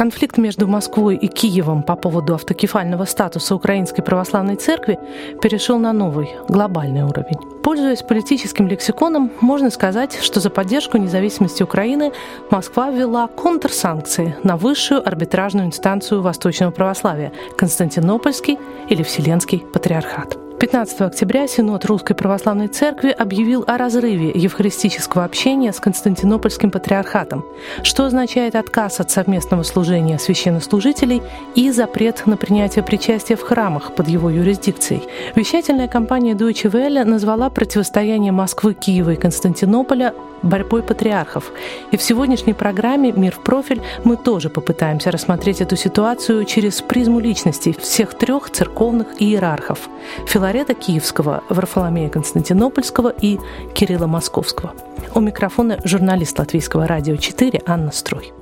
Конфликт между Москвой и Киевом по поводу автокефального статуса Украинской Православной Церкви перешел на новый, глобальный уровень. Пользуясь политическим лексиконом, можно сказать, что за поддержку независимости Украины Москва ввела контрсанкции на высшую арбитражную инстанцию восточного православия – Константинопольский или Вселенский патриархат. 15 октября Синод Русской Православной Церкви объявил о разрыве евхаристического общения с Константинопольским патриархатом, что означает отказ от совместного служения священнослужителей и запрет на принятие причастия в храмах под его юрисдикцией. Вещательная компания Deutsche Welle назвала противостояние Москвы, Киева и Константинополя борьбой патриархов. И в сегодняшней программе «Мир в профиль» мы тоже попытаемся рассмотреть эту ситуацию через призму личностей всех трех церковных иерархов – Филарета Киевского, Варфоломея Константинопольского и Кирилла Московского. У микрофона журналист Латвийского радио 4 Анна Строй.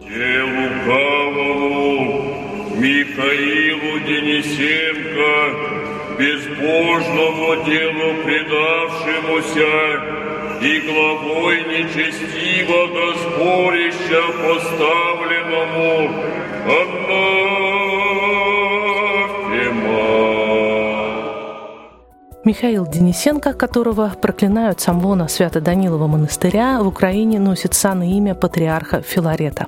Михаилу Денисенко, безбожному делу предавшемуся, и главой нечестивого сборища поставленному Михаил Денисенко, которого проклинают с Амвона Свято-Данилова монастыря, в Украине носит сан и имя патриарха Филарета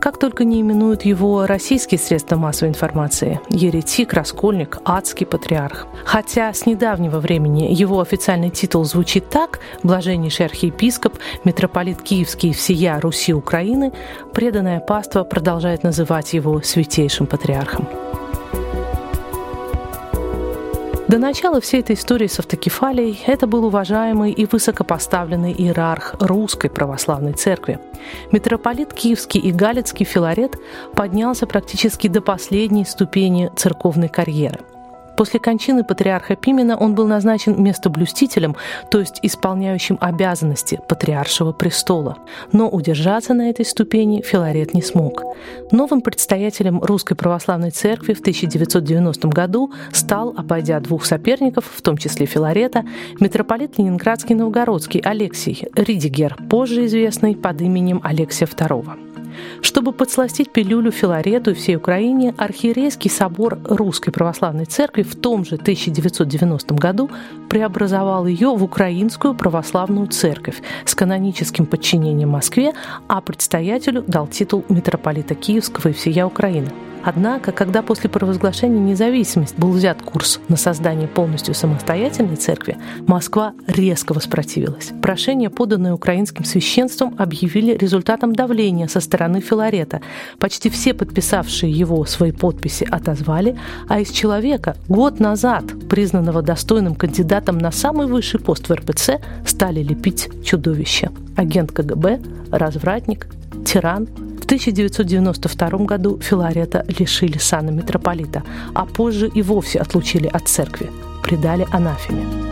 как только не именуют его российские средства массовой информации – еретик, раскольник, адский патриарх. Хотя с недавнего времени его официальный титул звучит так – блаженнейший архиепископ, митрополит Киевский всея Руси Украины, преданное паство продолжает называть его святейшим патриархом. До начала всей этой истории с автокефалией это был уважаемый и высокопоставленный иерарх Русской Православной Церкви. Митрополит Киевский и Галицкий Филарет поднялся практически до последней ступени церковной карьеры – После кончины патриарха Пимена он был назначен местоблюстителем, то есть исполняющим обязанности патриаршего престола. Но удержаться на этой ступени Филарет не смог. Новым предстоятелем Русской Православной Церкви в 1990 году стал, обойдя двух соперников, в том числе Филарета, митрополит Ленинградский Новгородский Алексий Ридигер, позже известный под именем Алексия II. Чтобы подсластить пилюлю Филарету и всей Украине, архиерейский собор Русской Православной Церкви в том же 1990 году преобразовал ее в Украинскую Православную Церковь с каноническим подчинением Москве, а предстоятелю дал титул митрополита Киевского и всея Украины. Однако, когда после провозглашения независимости был взят курс на создание полностью самостоятельной церкви, Москва резко воспротивилась. Прошение, поданное украинским священством, объявили результатом давления со стороны Филарета. Почти все подписавшие его свои подписи отозвали, а из человека, год назад признанного достойным кандидатом на самый высший пост в РПЦ, стали лепить чудовище. Агент КГБ, развратник, тиран, 1992 году Филарета лишили сана митрополита, а позже и вовсе отлучили от церкви, предали анафеме.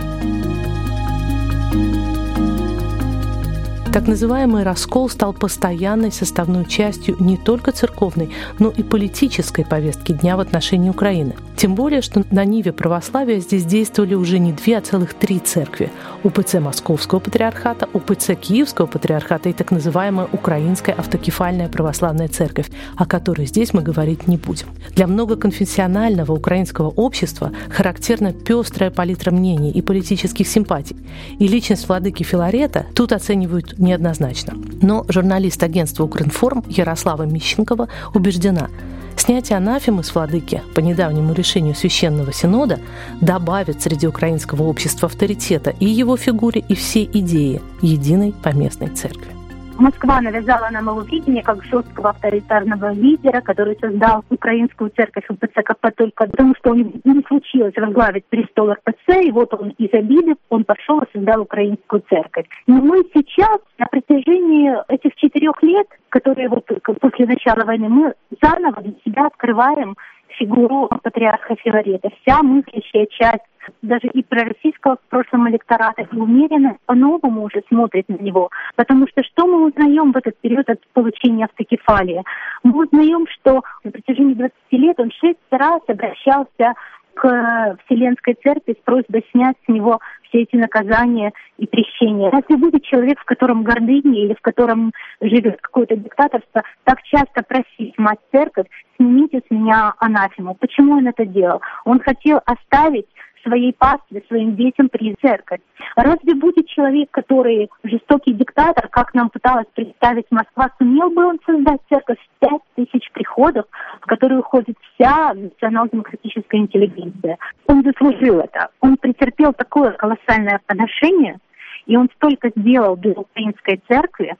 Так называемый раскол стал постоянной составной частью не только церковной, но и политической повестки дня в отношении Украины. Тем более, что на Ниве православия здесь действовали уже не две, а целых три церкви. УПЦ Московского патриархата, УПЦ Киевского патриархата и так называемая Украинская автокефальная православная церковь, о которой здесь мы говорить не будем. Для многоконфессионального украинского общества характерна пестрая палитра мнений и политических симпатий. И личность владыки Филарета тут оценивают неоднозначно. Но журналист агентства «Укринформ» Ярослава Мищенкова убеждена, Снятие анафемы с владыки по недавнему решению Священного Синода добавит среди украинского общества авторитета и его фигуре, и всей идее единой поместной церкви. Москва навязала нам его видение как жесткого авторитарного лидера, который создал украинскую церковь УПЦ-КП только потому, что у него не случилось возглавить престол РПЦ, и вот он из обиды, он пошел и создал украинскую церковь. Но мы сейчас на протяжении этих четырех лет, которые вот после начала войны, мы заново для себя открываем фигуру патриарха Филарета. Вся мыслящая часть даже и пророссийского в прошлом электората, и умеренно по-новому уже смотрит на него. Потому что что мы узнаем в этот период от получения автокефалии? Мы узнаем, что на протяжении 20 лет он шесть раз обращался к Вселенской Церкви с просьбой снять с него все эти наказания и прещения. Разве будет человек, в котором гордыня или в котором живет какое-то диктаторство, так часто просить мать церковь, снимите с меня анафему? Почему он это делал? Он хотел оставить своей пастве, своим детям при церковь. Разве будет человек, который жестокий диктатор, как нам пыталась представить Москва, сумел бы он создать церковь в пять тысяч приходов, в которые уходит вся национал-демократическая интеллигенция? Он заслужил это. Он претерпел такое колоссальное подношение, и он столько сделал для украинской церкви,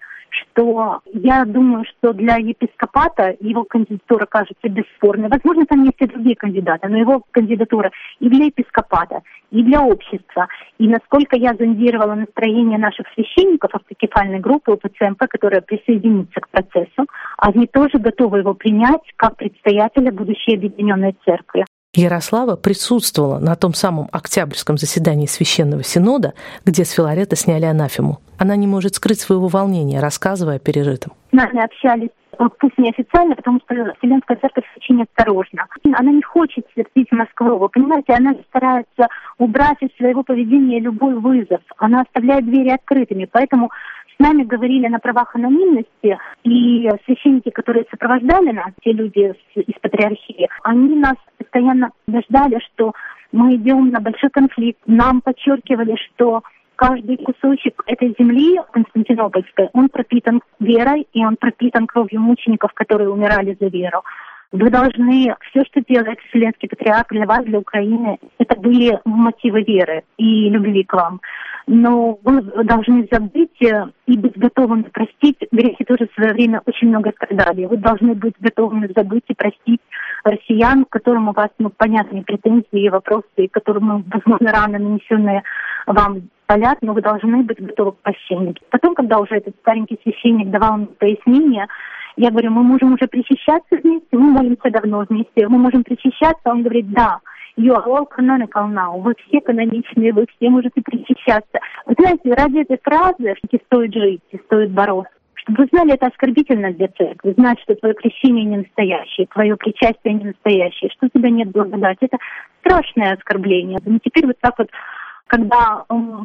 что я думаю, что для епископата его кандидатура кажется бесспорной. Возможно, там есть и другие кандидаты, но его кандидатура и для епископата, и для общества. И насколько я зондировала настроение наших священников автокефальной группы УПЦМП, которая присоединится к процессу, они тоже готовы его принять как предстоятеля будущей объединенной церкви. Ярослава присутствовала на том самом октябрьском заседании Священного Синода, где с Филарета сняли анафему. Она не может скрыть своего волнения, рассказывая о пережитом. Нами общались э, пусть неофициально, потому что Вселенская церковь очень осторожна. Она не хочет сердить Москву. Вы понимаете, она старается убрать из своего поведения любой вызов. Она оставляет двери открытыми. Поэтому с нами говорили на правах анонимности, и священники, которые сопровождали нас, те люди из патриархии, они нас постоянно убеждали, что мы идем на большой конфликт. Нам подчеркивали, что каждый кусочек этой земли Константинопольской, он пропитан верой, и он пропитан кровью мучеников, которые умирали за веру. Вы должны, все, что делает Вселенский Патриарх для вас, для Украины, это были мотивы веры и любви к вам. Но вы должны забыть э, и быть готовым простить. Грехи тоже в свое время очень много страдали. Вы должны быть готовыми забыть и простить россиян, которым у вас ну, понятные претензии и вопросы, и которым, возможно, рано нанесенные вам болят, но вы должны быть готовы к прощению. Потом, когда уже этот старенький священник давал мне пояснение, я говорю, мы можем уже причащаться вместе, мы молимся давно вместе, мы можем причащаться. Он говорит, да, all canonical now. Вы все каноничные, вы все можете причащаться. Вы знаете, ради этой фразы, что стоит жить, стоит бороться, чтобы вы знали, это оскорбительно для церкви, знать, что твое крещение не настоящее, твое причастие не настоящее, что у тебя нет благодати. Это страшное оскорбление. Но теперь вот так вот, когда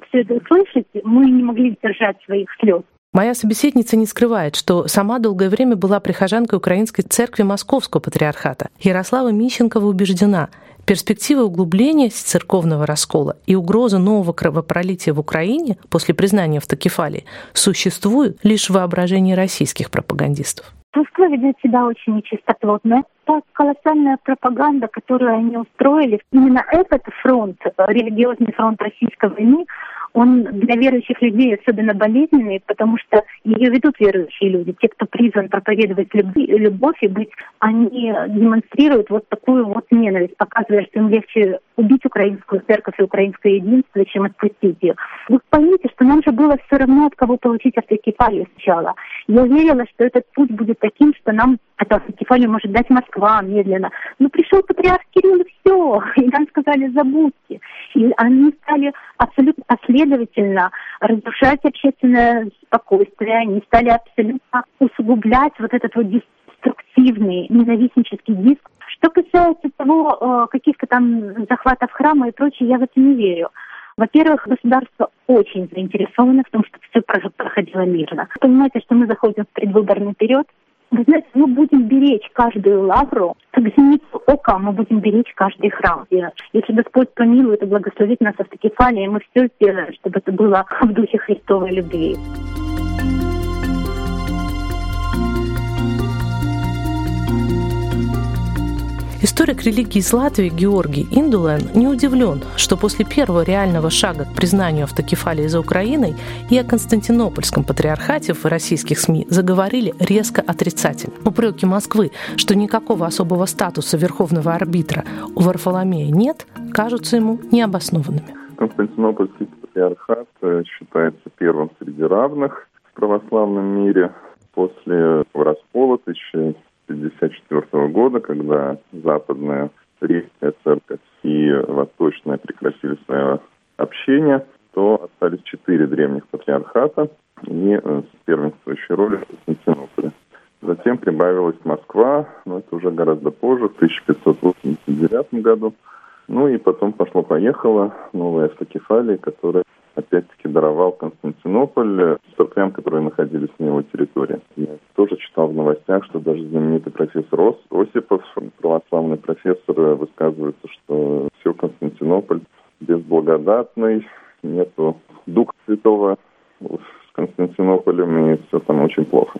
все это услышите, мы не могли сдержать своих слез. Моя собеседница не скрывает, что сама долгое время была прихожанкой Украинской церкви Московского патриархата. Ярослава Мищенкова убеждена, перспектива углубления церковного раскола и угроза нового кровопролития в Украине после признания автокефалии существуют лишь в воображении российских пропагандистов. Москва ведет себя очень нечистоплотно. Та колоссальная пропаганда, которую они устроили, именно этот фронт, религиозный фронт российской войны, он для верующих людей особенно болезненный, потому что ее ведут верующие люди. Те, кто призван проповедовать любовь и быть, они демонстрируют вот такую вот ненависть, показывая, что им легче убить украинскую церковь и украинское единство, чем отпустить ее. Вы поймите, что нам же было все равно, от кого получить автокефалию сначала. Я верила, что этот путь будет таким, что нам эту автокефалию может дать Москва медленно. Но пришел патриарх Кирилл и все. И нам сказали, забудьте. И они стали абсолютно последовательно разрушать общественное спокойствие. Они стали абсолютно усугублять вот этот вот деструктивный ненавистнический диск. Что касается того, э, каких-то там захватов храма и прочее, я в это не верю. Во-первых, государство очень заинтересовано в том, чтобы все проходило мирно. Понимаете, что мы заходим в предвыборный период, вы знаете, мы будем беречь каждую лавру, как зеницу ока мы будем беречь каждый храм. И если Господь помилует и благословит нас автокефалией, мы все сделаем, чтобы это было в духе Христовой любви. Историк религии из Латвии Георгий Индулен не удивлен, что после первого реального шага к признанию автокефалии за Украиной и о Константинопольском патриархате в российских СМИ заговорили резко отрицательно. Упреки Москвы, что никакого особого статуса верховного арбитра у Варфоломея нет, кажутся ему необоснованными. Константинопольский патриархат э, считается первым среди равных в православном мире после раскола 1954 года, когда западная Рейская церковь и восточная прекратили свое общение, то остались четыре древних патриархата и э, с первенствующей роли Константинополя. Затем прибавилась Москва, но это уже гораздо позже, в 1589 году. Ну и потом пошло-поехало новая автокефалия, которая опять-таки даровал Константинополь церквям, которые находились на его территории. Я тоже читал в новостях, что даже знаменитый профессор Ос, Осипов, православный профессор, высказывается, что все Константинополь безблагодатный, нету духа святого с Константинополем, и все там очень плохо.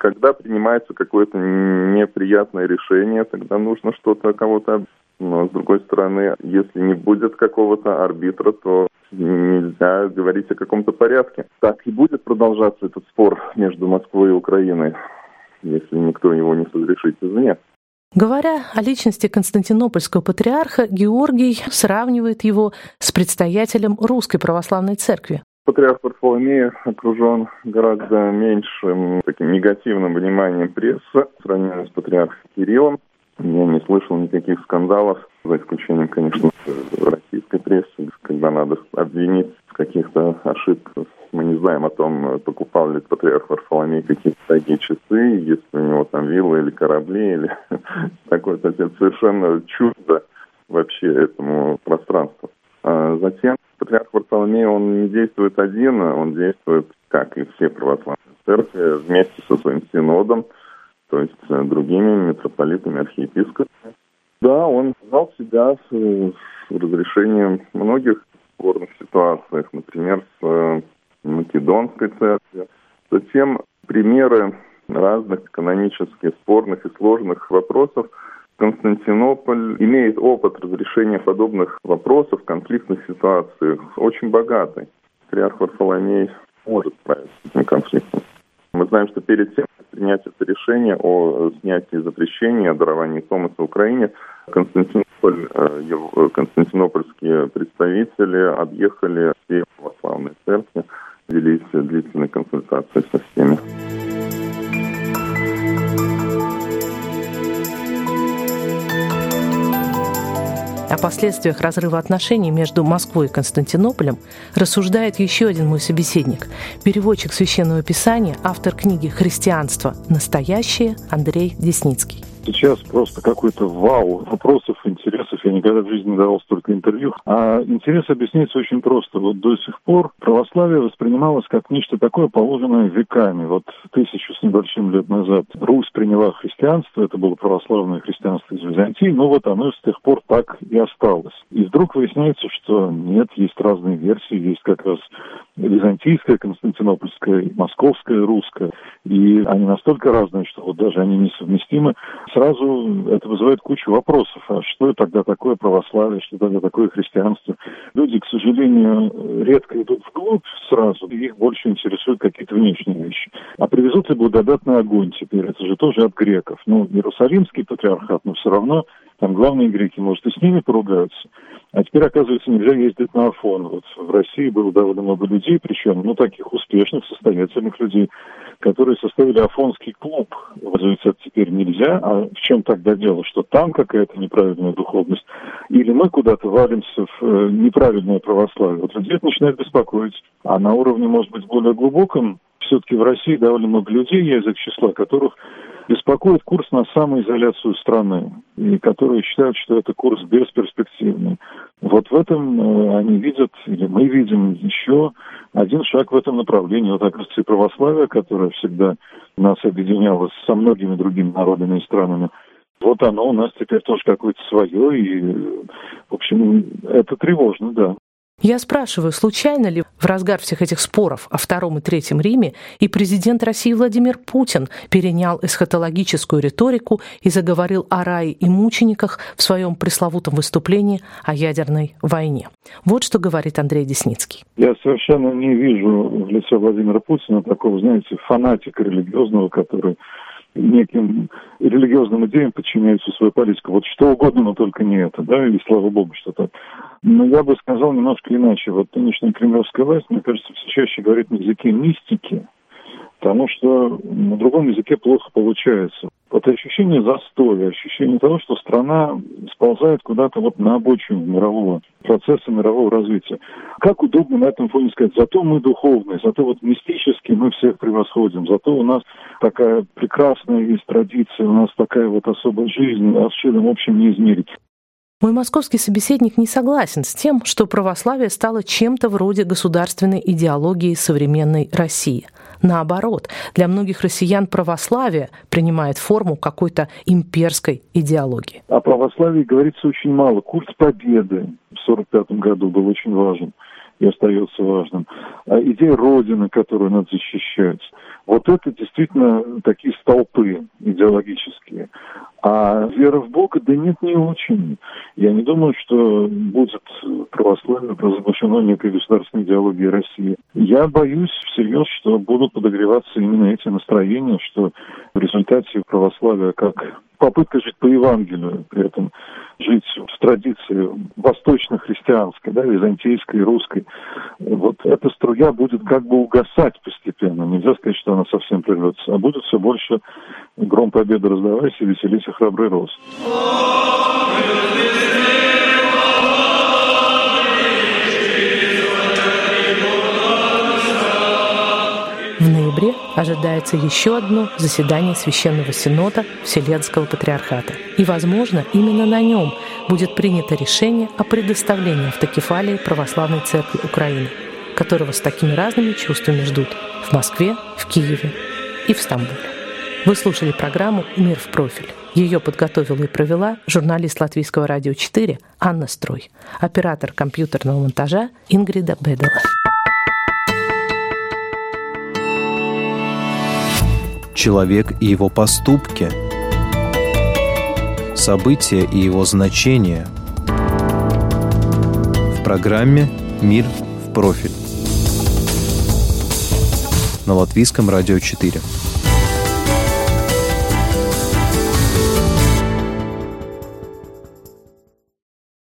Когда принимается какое-то неприятное решение, тогда нужно что-то кого-то но, с другой стороны, если не будет какого-то арбитра, то нельзя говорить о каком-то порядке. Так и будет продолжаться этот спор между Москвой и Украиной, если никто его не разрешит извне. Говоря о личности константинопольского патриарха, Георгий сравнивает его с предстоятелем Русской Православной Церкви. Патриарх Варфоломей окружен гораздо меньшим таким негативным вниманием прессы, сравнению с патриархом Кириллом. Я не слышал никаких скандалов, за исключением, конечно, российской прессы, когда надо обвинить в каких-то ошибках. Мы не знаем о том, покупал ли патриарх Варфоломей какие-то такие часы, есть у него там виллы или корабли, или такое-то. Это совершенно чудо вообще этому пространству. А затем патриарх Варфоломей, он не действует один, он действует, как и все православные церкви, вместе со своим синодом – то есть э, другими митрополитами, архиепископами. Да, он знал себя с, разрешением многих спорных ситуациях, например, с э, Македонской церковью. Затем примеры разных канонических спорных и сложных вопросов. Константинополь имеет опыт разрешения подобных вопросов, конфликтных ситуаций, очень богатый. Патриарх Варфоломей может справиться с этим конфликтом. Мы знаем, что перед тем, как принять это решение о снятии запрещения, о даровании Томаса Украине, Константинополь, э, его, константинопольские представители объехали все православные церкви, велись длительные консультации со всеми. Последствиях разрыва отношений между Москвой и Константинополем рассуждает еще один мой собеседник, переводчик Священного Писания, автор книги «Христианство. Настоящее» Андрей Десницкий сейчас просто какой-то вау вопросов, интересов. Я никогда в жизни не давал столько интервью. А интерес объясняется очень просто. Вот до сих пор православие воспринималось как нечто такое, положенное веками. Вот тысячу с небольшим лет назад Русь приняла христианство, это было православное христианство из Византии, но вот оно с тех пор так и осталось. И вдруг выясняется, что нет, есть разные версии, есть как раз византийская, константинопольская, московская, русская. И они настолько разные, что вот даже они несовместимы сразу это вызывает кучу вопросов. А что тогда такое православие, что тогда такое христианство? Люди, к сожалению, редко идут вглубь сразу, их больше интересуют какие-то внешние вещи. А привезут ли благодатный огонь теперь? Это же тоже от греков. Ну, Иерусалимский патриархат, но все равно там главные греки, может, и с ними поругаются. А теперь, оказывается, нельзя ездить на Афон. Вот в России было довольно много людей, причем, ну, таких успешных, состоятельных людей, которые составили Афонский клуб. Оказывается, теперь нельзя. А в чем тогда дело? Что там какая-то неправильная духовность? Или мы куда-то валимся в э, неправильное православие? Вот людей это начинает беспокоить. А на уровне, может быть, более глубоком, все-таки в России довольно много людей, я из их числа, которых беспокоит курс на самоизоляцию страны, и которые считают, что это курс бесперспективный. Вот в этом э, они видят, или мы видим еще один шаг в этом направлении. Вот, оказывается, и православие, которое всегда нас объединяло со многими другими народами и странами, вот оно у нас теперь тоже какое-то свое, и, в общем, это тревожно, да. Я спрашиваю, случайно ли в разгар всех этих споров о Втором и Третьем Риме и президент России Владимир Путин перенял эсхатологическую риторику и заговорил о рае и мучениках в своем пресловутом выступлении о ядерной войне. Вот что говорит Андрей Десницкий. Я совершенно не вижу в лице Владимира Путина такого, знаете, фанатика религиозного, который неким религиозным идеям подчиняется свою политику. Вот что угодно, но только не это, да, и слава богу, что так. Но я бы сказал немножко иначе. Вот нынешняя кремлевская власть, мне кажется, все чаще говорит на языке мистики, потому что на другом языке плохо получается. Вот ощущение застоя, ощущение того, что страна сползает куда-то вот на обочину мирового процесса, мирового развития. Как удобно на этом фоне сказать, зато мы духовные, зато вот мистически мы всех превосходим, зато у нас такая прекрасная есть традиция, у нас такая вот особая жизнь, а с чудом общем не измерить. Мой московский собеседник не согласен с тем, что православие стало чем-то вроде государственной идеологии современной России. Наоборот, для многих россиян православие принимает форму какой-то имперской идеологии. О православии говорится очень мало. Культ победы в 1945 году был очень важен и остается важным. А идея Родины, которую надо защищать, вот это действительно такие столпы идеологические. А вера в Бога, да нет, не очень. Я не думаю, что будет православие провозглашено некой государственной идеологией России. Я боюсь всерьез, что будут подогреваться именно эти настроения, что в результате православия как попытка жить по Евангелию, при этом жить в традиции восточно-христианской, да, византийской, русской. Вот эта струя будет как бы угасать постепенно. Нельзя сказать, что она совсем прервется, а будет все больше гром победы раздавайся, веселись храбрый рост. Ожидается еще одно заседание Священного Синода Вселенского Патриархата. И, возможно, именно на нем будет принято решение о предоставлении автокефалии Православной Церкви Украины, которого с такими разными чувствами ждут в Москве, в Киеве и в Стамбуле. Вы слушали программу «Мир в профиль». Ее подготовила и провела журналист Латвийского радио 4 Анна Строй, оператор компьютерного монтажа Ингрида Бедела. Человек и его поступки, события и его значения в программе «Мир в профиль» на Латвийском радио 4.